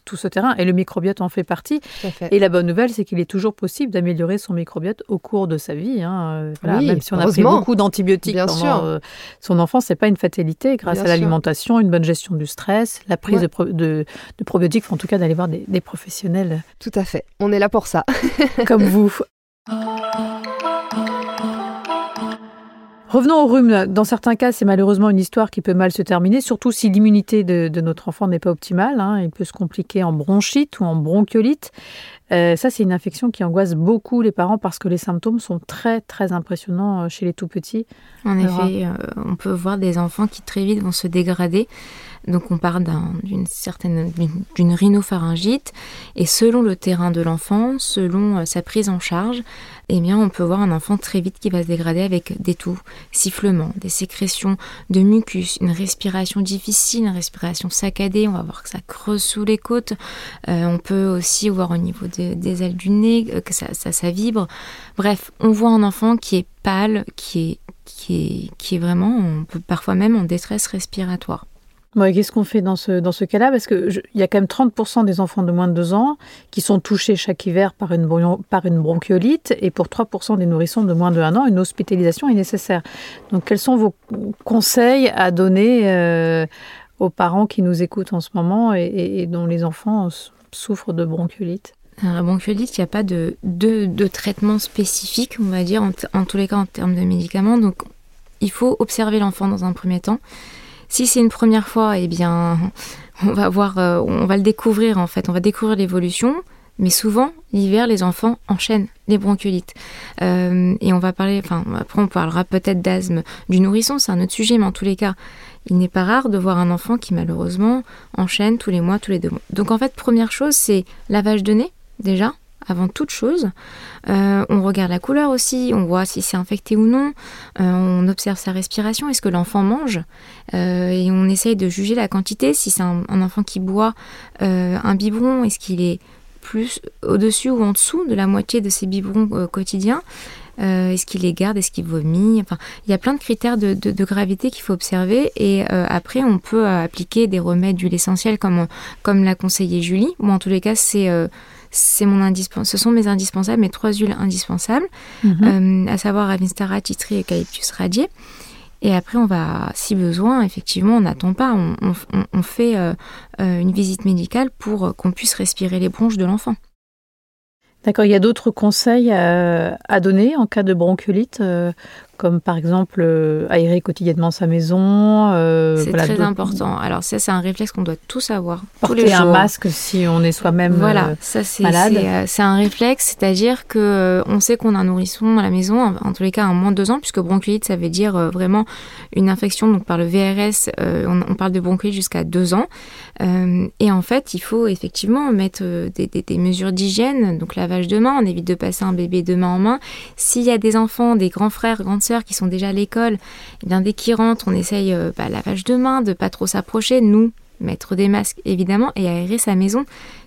tout ce terrain. Et le microbiote en fait partie. Et la bonne nouvelle, c'est qu'il est toujours possible d'améliorer son microbiote au cours de sa vie. Hein. Euh, même si on a pris beaucoup d'antibiotiques pendant euh, son enfance, c'est pas une fatalité. Grâce à l'alimentation, une bonne gestion du stress, la prise de, probiotiques, en tout cas d'aller voir des, des professionnels. Tout à fait. On est là pour ça. Comme vous. Revenons au rhume. Dans certains cas, c'est malheureusement une histoire qui peut mal se terminer, surtout si l'immunité de, notre enfant n'est pas optimale. Hein. Il peut se compliquer en bronchite ou en bronchiolite. Euh, ça, c'est une infection qui angoisse beaucoup les parents parce que les symptômes sont très, très impressionnants euh, chez les tout petits. En effet, on peut voir des enfants qui très vite vont se dégrader. Donc on parle d'une certaine rhinopharyngite et selon le terrain de l'enfant, selon euh, sa prise en charge, eh bien on peut voir un enfant très vite qui va se dégrader avec des toux, sifflements, des sécrétions de mucus, une respiration difficile, une respiration saccadée. On va voir que ça creuse sous les côtes. Euh, on peut aussi voir au niveau des ailes du nez euh, que ça, ça, vibre. Bref, on voit un enfant qui est pâle, qui est qui est, vraiment, parfois même en détresse respiratoire. Qu'est-ce qu'on fait dans ce, dans ce cas-là? Parce qu'il y a quand même 30% des enfants de moins de 2 ans qui sont touchés chaque hiver par une, par bronchiolite et pour 3% des nourrissons de moins de 1 an, une hospitalisation est nécessaire. Donc quels sont vos conseils à donner euh, aux parents qui nous écoutent en ce moment et, dont les enfants souffrent de bronchiolite? La bronchiolite, il n'y a pas de, de, traitement spécifique, on va dire, en tous les cas en termes de médicaments. Donc, il faut observer l'enfant dans un premier temps. Si c'est une première fois, eh bien, on va voir, euh, on va le découvrir en fait, on va découvrir l'évolution. Mais souvent, l'hiver, les enfants enchaînent les bronchiolites. Euh, et on va parler, enfin, après, on parlera peut-être d'asthme du nourrisson, c'est un autre sujet, mais en tous les cas, il n'est pas rare de voir un enfant qui, malheureusement, enchaîne tous les mois, tous les deux mois. Donc, en fait, première chose, c'est lavage de nez, déjà avant toute chose. Euh, on regarde la couleur aussi, on voit si c'est infecté ou non, euh, on observe sa respiration, est-ce que l'enfant mange, euh, et on essaye de juger la quantité, si c'est un, enfant qui boit un biberon, est-ce qu'il est plus au-dessus ou en dessous de la moitié de ses biberons quotidiens est-ce qu'il les garde Est-ce qu'il vomit Enfin, il y a plein de critères de, gravité qu'il faut observer. Et après, on peut appliquer des remèdes d'huile essentielle comme, comme l'a conseillé Julie. Ou en tous les cas, c'est c'est mon ce sont mes indispensables, mes trois huiles indispensables, mhm. euh, à savoir Avinstara, Titri et Eucalyptus radié. Et après, on va, si besoin, effectivement, on n'attend pas, on, fait euh, euh, une visite médicale pour qu'on puisse respirer les bronches de l'enfant. D'accord, il y a d'autres conseils à, donner en cas de bronchiolite comme par exemple euh, aérer quotidiennement sa maison. Euh, c'est très important. Alors ça, c'est un réflexe qu'on doit tous avoir. Porter tous les un masque si on est soi-même voilà, euh, ça, c'est, malade. C'est, un réflexe, c'est-à-dire que on sait qu'on a un nourrisson à la maison, en, tous les cas, à moins de deux ans, puisque bronchiolite, ça veut dire vraiment une infection donc par le VRS. On, parle de bronchiolite jusqu'à deux ans. Et en fait, il faut effectivement mettre des, des, mesures d'hygiène, donc lavage de main. On évite de passer un bébé de main en main. S'il y a des enfants, des grands frères, grandes qui sont déjà à l'école, eh bien dès qu'ils rentrent, on essaye euh, bah, lavage de main, de pas trop s'approcher, nous mettre des masques évidemment et aérer sa maison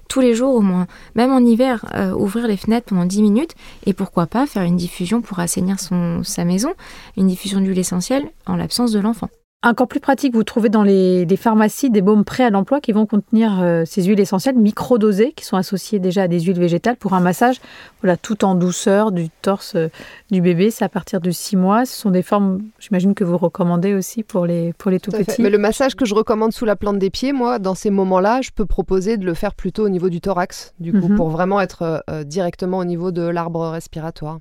tous les jours au moins, même en hiver, euh, ouvrir les fenêtres pendant 10 minutes et pourquoi pas faire une diffusion pour assainir son, sa maison, une diffusion d'huile essentielle en l'absence de l'enfant. Encore plus pratique, vous trouvez dans les, pharmacies des baumes prêts à l'emploi qui vont contenir euh, ces huiles essentielles microdosées qui sont associées déjà à des huiles végétales pour un massage voilà, tout en douceur du torse euh, du bébé. C'est à partir de 6 mois. Ce sont des formes, j'imagine, que vous recommandez aussi pour les, pour les tout, petits. Mais le massage que je recommande sous la plante des pieds, moi, dans ces moments-là, je peux proposer de le faire plutôt au niveau du thorax, du coup, mhm. pour vraiment être euh, directement au niveau de l'arbre respiratoire.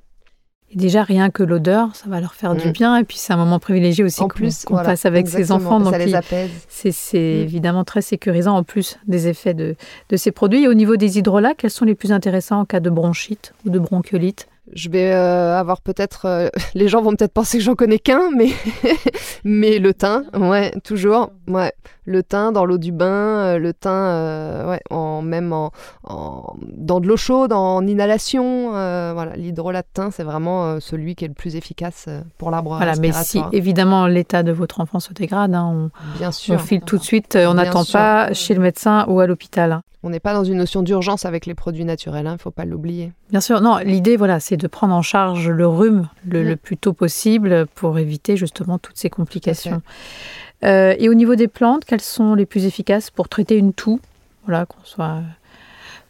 Et déjà, rien que l'odeur, ça va leur faire du mm. bien. Et puis, c'est un moment privilégié aussi qu'on passe avec ses enfants. Donc, ça les apaise. C'est mm. évidemment très sécurisant en plus des effets de, de ces produits. Et au niveau des hydrolats, quels sont les plus intéressants en cas de bronchite ou de bronchiolite? Je vais euh, avoir peut-être. Euh, les gens vont peut-être penser que j'en connais qu'un, mais, mais le thym, ouais, toujours. Ouais. Le thym dans l'eau du bain, euh, le thym, ouais, en, même en, dans de l'eau chaude, en inhalation. voilà, l'hydrolat de thym, c'est vraiment celui qui est le plus efficace pour l'arbre voilà, Mais si évidemment l'état de votre enfant se dégrade, hein, on, Bien sûr. on file tout de suite, on n'attend pas chez le médecin ou à l'hôpital. Hein. On n'est pas dans une notion d'urgence avec les produits naturels, il hein, ne faut pas l'oublier. Bien sûr, non, l'idée, voilà, c'est de prendre en charge le rhume le, plus tôt possible pour éviter justement toutes ces complications. Euh, et au niveau des plantes, quelles sont les plus efficaces pour traiter une toux? Voilà, qu'on soit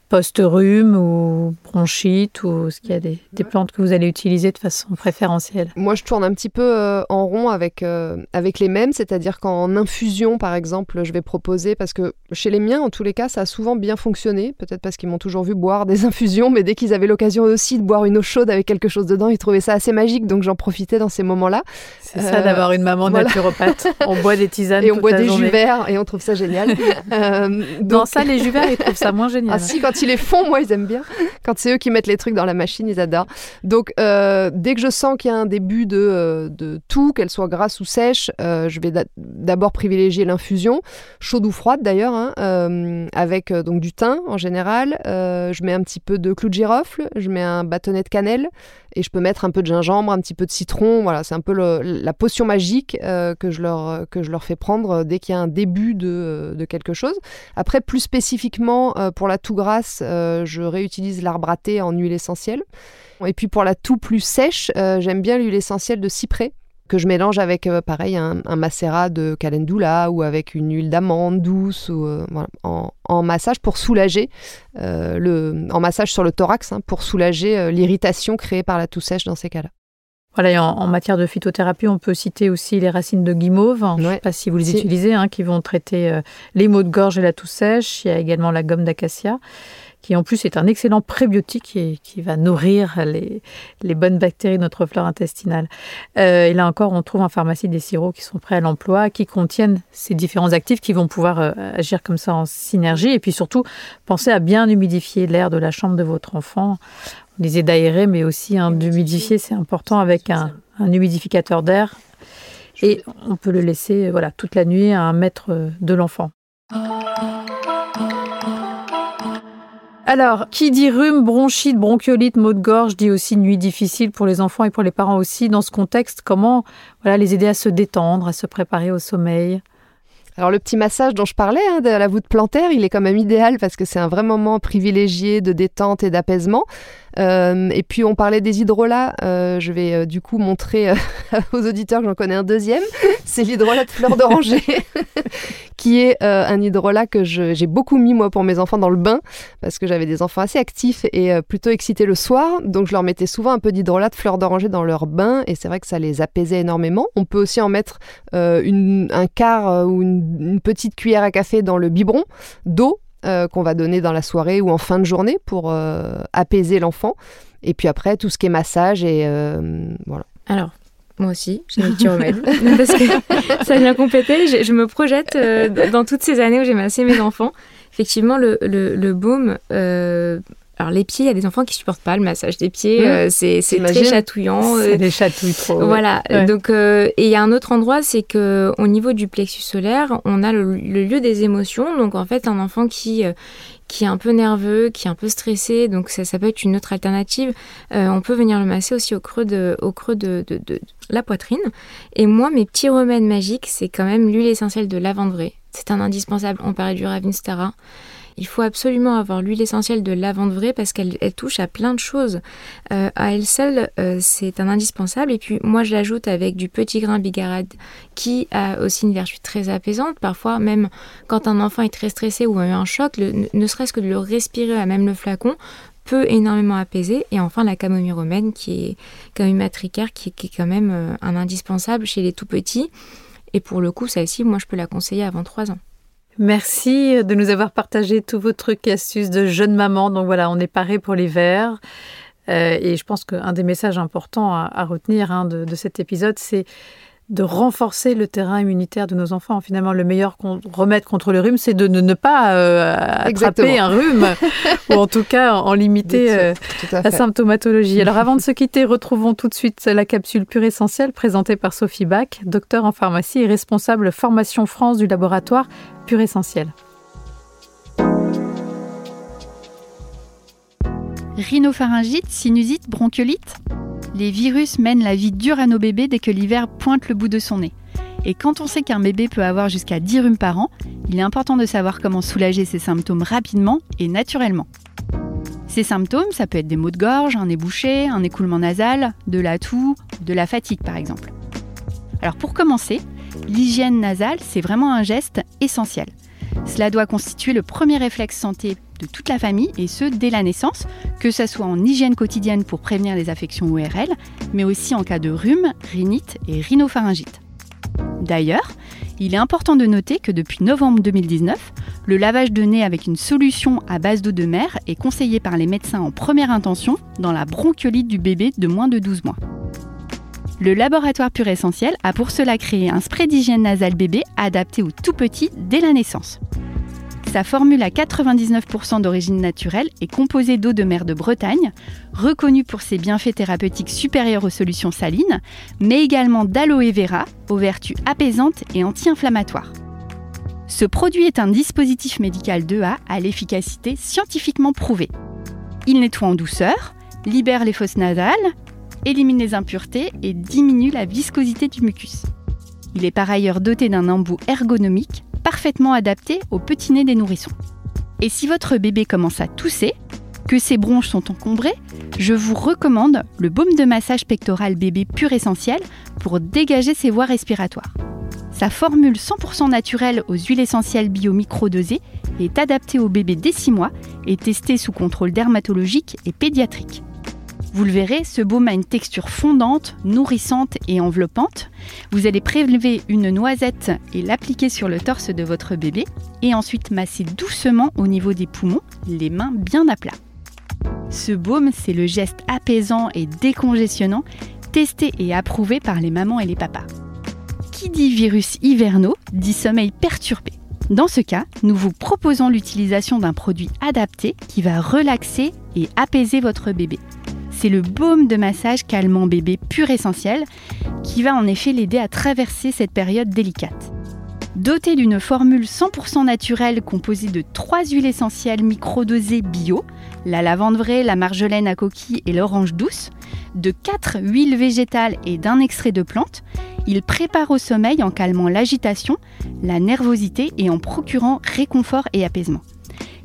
post-rhume ou bronchite ou est-ce qu'il y a des, plantes que vous allez utiliser de façon préférentielle? Moi, je tourne un petit peu euh, en rond avec, euh, avec les mêmes, c'est-à-dire qu'en infusion, par exemple, je vais proposer, parce que chez les miens, en tous les cas, ça a souvent bien fonctionné, peut-être parce qu'ils m'ont toujours vu boire des infusions, mais dès qu'ils avaient l'occasion aussi de boire une eau chaude avec quelque chose dedans, ils trouvaient ça assez magique, donc j'en profitais dans ces moments-là. C'est ça d'avoir une maman naturopathe. On boit des tisanes et on boit des jus verts et on trouve ça génial. euh, donc... Non, ça, les jus verts, ils trouvent ça moins génial. Ah si, quand les font, moi, ils aiment bien. Quand c'est eux qui mettent les trucs dans la machine, ils adorent. Donc, euh, dès que je sens qu'il y a un début de, euh, de tout, qu'elle soit grasse ou sèche, euh, je vais d'abord privilégier l'infusion, chaude ou froide d'ailleurs, hein, avec donc du thym en général. je mets un petit peu de clou de girofle, je mets un bâtonnet de cannelle et je peux mettre un peu de gingembre, un petit peu de citron. Voilà, c'est un peu la potion magique que, je leur, que je leur fais prendre dès qu'il y a un début de, de quelque chose. Après, plus spécifiquement pour la toux grasse, je réutilise l'arbre à thé en huile essentielle. Et puis pour la toux plus sèche, euh, j'aime bien l'huile essentielle de cyprès que je mélange avec, euh, pareil, un, macérat de calendula ou avec une huile d'amande douce ou, euh, en, massage pour soulager, le, en massage sur le thorax, hein, pour soulager l'irritation créée par la toux sèche dans ces cas-là. Voilà, en, en, matière de phytothérapie, on peut citer aussi les racines de guimauve, je ne sais pas si vous les utilisez, hein, qui vont traiter les maux de gorge et la toux sèche. Il y a également la gomme d'acacia qui en plus est un excellent prébiotique et qui va nourrir les, bonnes bactéries de notre flore intestinale. Euh, et là encore, on trouve en pharmacie des sirops qui sont prêts à l'emploi, qui contiennent ces différents actifs qui vont pouvoir euh, agir comme ça en synergie. Et puis surtout, pensez à bien humidifier l'air de la chambre de votre enfant. On disait d'aérer, mais aussi hein, d'humidifier, c'est important avec un, un humidificateur d'air. Et on peut le laisser voilà, toute la nuit à un mètre de l'enfant. Alors, qui dit rhume, bronchite, bronchiolite, maux de gorge, dit aussi nuit difficile pour les enfants et pour les parents aussi. Dans ce contexte, comment voilà, les aider à se détendre, à se préparer au sommeil? Alors le petit massage dont je parlais, hein, de la voûte plantaire, il est quand même idéal parce que c'est un vrai moment privilégié de détente et d'apaisement. Euh, et puis on parlait des hydrolats, euh, je vais euh, du coup montrer aux auditeurs que j'en connais un deuxième, c'est l'hydrolat de fleur d'oranger, qui est un hydrolat que j'ai beaucoup mis moi pour mes enfants dans le bain, parce que j'avais des enfants assez actifs et plutôt excités le soir, donc je leur mettais souvent un peu d'hydrolat de fleur d'oranger dans leur bain, et c'est vrai que ça les apaisait énormément. On peut aussi en mettre un quart ou une petite cuillère à café dans le biberon d'eau euh, qu'on va donner dans la soirée ou en fin de journée pour euh, apaiser l'enfant. Et puis après, tout ce qui est massage et euh, voilà. Alors, moi aussi, j'ai petit remède parce que ça vient compléter. Je, je me projette dans toutes ces années où j'ai massé mes enfants. Effectivement, le, le, le baume alors les pieds, il y a des enfants qui supportent pas le massage des pieds, mmh. euh, c'est très chatouillant. Ça les chatouille trop. Voilà. Donc euh, et il y a un autre endroit, c'est que au niveau du plexus solaire, on a le, lieu des émotions. Donc en fait, un enfant qui euh, qui est un peu nerveux, qui est un peu stressé, donc ça, ça peut être une autre alternative. on peut venir le masser aussi au creux de, au creux de, de, de la poitrine. Et moi, mes petits remèdes magiques, c'est quand même l'huile essentielle de lavande vraie. C'est un indispensable. On parlait du Ravinstara. Il faut absolument avoir l'huile essentielle de lavande vraie parce qu'elle touche à plein de choses. Euh, à elle seule, euh, c'est un indispensable. Et puis moi, je l'ajoute avec du petit grain bigarade qui a aussi une vertu très apaisante. Parfois, même quand un enfant est très stressé ou a eu un choc, ne serait-ce que de le respirer à même le flacon peut énormément apaiser. Et enfin, la camomille romaine, qui est camomille matricaire, qui, qui est quand même euh, un indispensable chez les tout petits. Et pour le coup, celle-ci, moi, je peux la conseiller avant 3 ans. Merci de nous avoir partagé tous vos trucs astuces de jeune maman. Donc voilà, on est paré pour l'hiver. Euh, et je pense qu'un des messages importants à, retenir hein, de, cet épisode, c'est de renforcer le terrain immunitaire de nos enfants. Finalement, le meilleur remède contre le rhume, c'est de ne, pas euh, attraper un rhume, ou en tout cas en limiter euh, la symptomatologie. Alors avant de se quitter, retrouvons tout de suite la capsule pure essentielle présentée par Sophie Bach, docteur en pharmacie et responsable formation France du laboratoire Pure Essentiel. Rhinopharyngite, sinusite, bronchiolite? Les virus mènent la vie dure à nos bébés dès que l'hiver pointe le bout de son nez. Et quand on sait qu'un bébé peut avoir jusqu'à 10 rhumes par an, il est important de savoir comment soulager ces symptômes rapidement et naturellement. Ces symptômes, ça peut être des maux de gorge, un nez bouché, un écoulement nasal, de la toux, de la fatigue par exemple. Alors pour commencer, l'hygiène nasale, c'est vraiment un geste essentiel. Cela doit constituer le premier réflexe santé de toute la famille et ce dès la naissance, que ce soit en hygiène quotidienne pour prévenir les affections ORL, mais aussi en cas de rhume, rhinite et rhinopharyngite. D'ailleurs, il est important de noter que depuis novembre 2019, le lavage de nez avec une solution à base d'eau de mer est conseillé par les médecins en première intention dans la bronchiolite du bébé de moins de 12 mois. Le laboratoire Pur Essentiel a pour cela créé un spray d'hygiène nasale bébé adapté aux tout petits dès la naissance. Sa formule à 99% d'origine naturelle est composée d'eau de mer de Bretagne, reconnue pour ses bienfaits thérapeutiques supérieurs aux solutions salines, mais également d'aloe vera, aux vertus apaisantes et anti-inflammatoires. Ce produit est un dispositif médical 2A à l'efficacité scientifiquement prouvée. Il nettoie en douceur, libère les fosses nasales, élimine les impuretés et diminue la viscosité du mucus. Il est par ailleurs doté d'un embout ergonomique parfaitement adapté au petit nez des nourrissons. Et si votre bébé commence à tousser, que ses bronches sont encombrées, je vous recommande le baume de massage pectoral bébé pur essentiel pour dégager ses voies respiratoires. Sa formule 100% naturelle aux huiles essentielles bio microdosées est adaptée au bébé dès 6 mois et testée sous contrôle dermatologique et pédiatrique. Vous le verrez, ce baume a une texture fondante, nourrissante et enveloppante. Vous allez prélever une noisette et l'appliquer sur le torse de votre bébé et ensuite masser doucement au niveau des poumons, les mains bien à plat. Ce baume, c'est le geste apaisant et décongestionnant testé et approuvé par les mamans et les papas. Qui dit virus hivernaux dit sommeil perturbé. Dans ce cas, nous vous proposons l'utilisation d'un produit adapté qui va relaxer et apaiser votre bébé. C'est le baume de massage calmant bébé pur essentiel qui va en effet l'aider à traverser cette période délicate. Doté d'une formule 100% naturelle composée de trois huiles essentielles microdosées bio, la lavande vraie, la marjolaine à coquille et l'orange douce, de quatre huiles végétales et d'un extrait de plante, il prépare au sommeil en calmant l'agitation, la nervosité et en procurant réconfort et apaisement.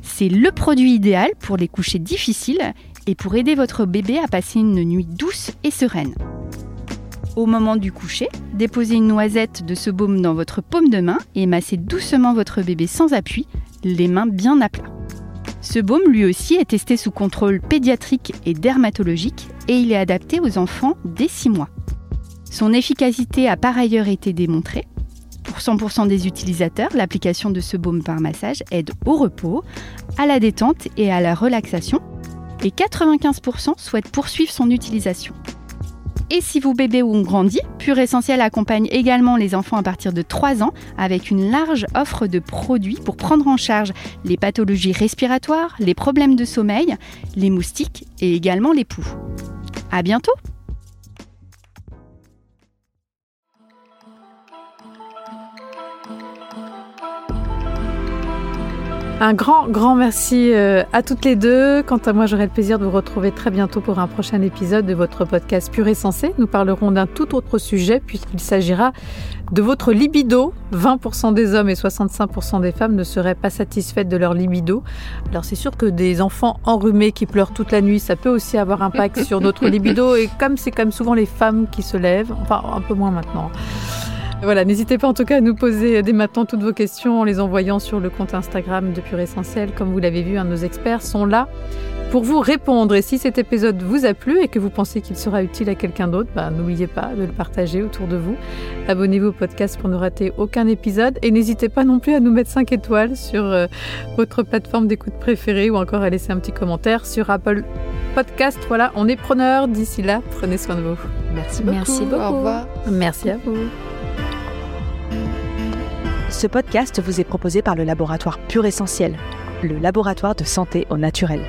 C'est le produit idéal pour les couchers difficiles et pour aider votre bébé à passer une nuit douce et sereine. Au moment du coucher, déposez une noisette de ce baume dans votre paume de main et massez doucement votre bébé sans appui, les mains bien à plat. Ce baume lui aussi est testé sous contrôle pédiatrique et dermatologique et il est adapté aux enfants dès 6 mois. Son efficacité a par ailleurs été démontrée. Pour 100% des utilisateurs, l'application de ce baume par massage aide au repos, à la détente et à la relaxation et 95% souhaitent poursuivre son utilisation. Et si vos bébés ont grandi, Pure Essentiel accompagne également les enfants à partir de 3 ans avec une large offre de produits pour prendre en charge les pathologies respiratoires, les problèmes de sommeil, les moustiques et également les poux. À bientôt! Un grand, grand merci euh, à toutes les deux. Quant à moi, j'aurai le plaisir de vous retrouver très bientôt pour un prochain épisode de votre podcast Pur et Sensé. Nous parlerons d'un tout autre sujet puisqu'il s'agira de votre libido. 20% des hommes et 65% des femmes ne seraient pas satisfaites de leur libido. Alors c'est sûr que des enfants enrhumés qui pleurent toute la nuit, ça peut aussi avoir un impact sur notre libido. Et comme c'est comme souvent les femmes qui se lèvent, enfin un peu moins maintenant. Voilà, n'hésitez pas en tout cas à nous poser dès maintenant toutes vos questions en les envoyant sur le compte Instagram de Pure Essentiel. Comme vous l'avez vu, un de nos experts sont là pour vous répondre. Et si cet épisode vous a plu et que vous pensez qu'il sera utile à quelqu'un d'autre, bah, n'oubliez pas de le partager autour de vous. Abonnez-vous au podcast pour ne rater aucun épisode. Et n'hésitez pas non plus à nous mettre 5 étoiles sur euh, votre plateforme d'écoute préférée ou encore à laisser un petit commentaire sur Apple Podcast. Voilà, on est preneurs. D'ici là, prenez soin de vous. Merci beaucoup. Merci beaucoup. Au revoir. Merci à vous. Ce podcast vous est proposé par le laboratoire Pur Essentiel, le laboratoire de santé au naturel.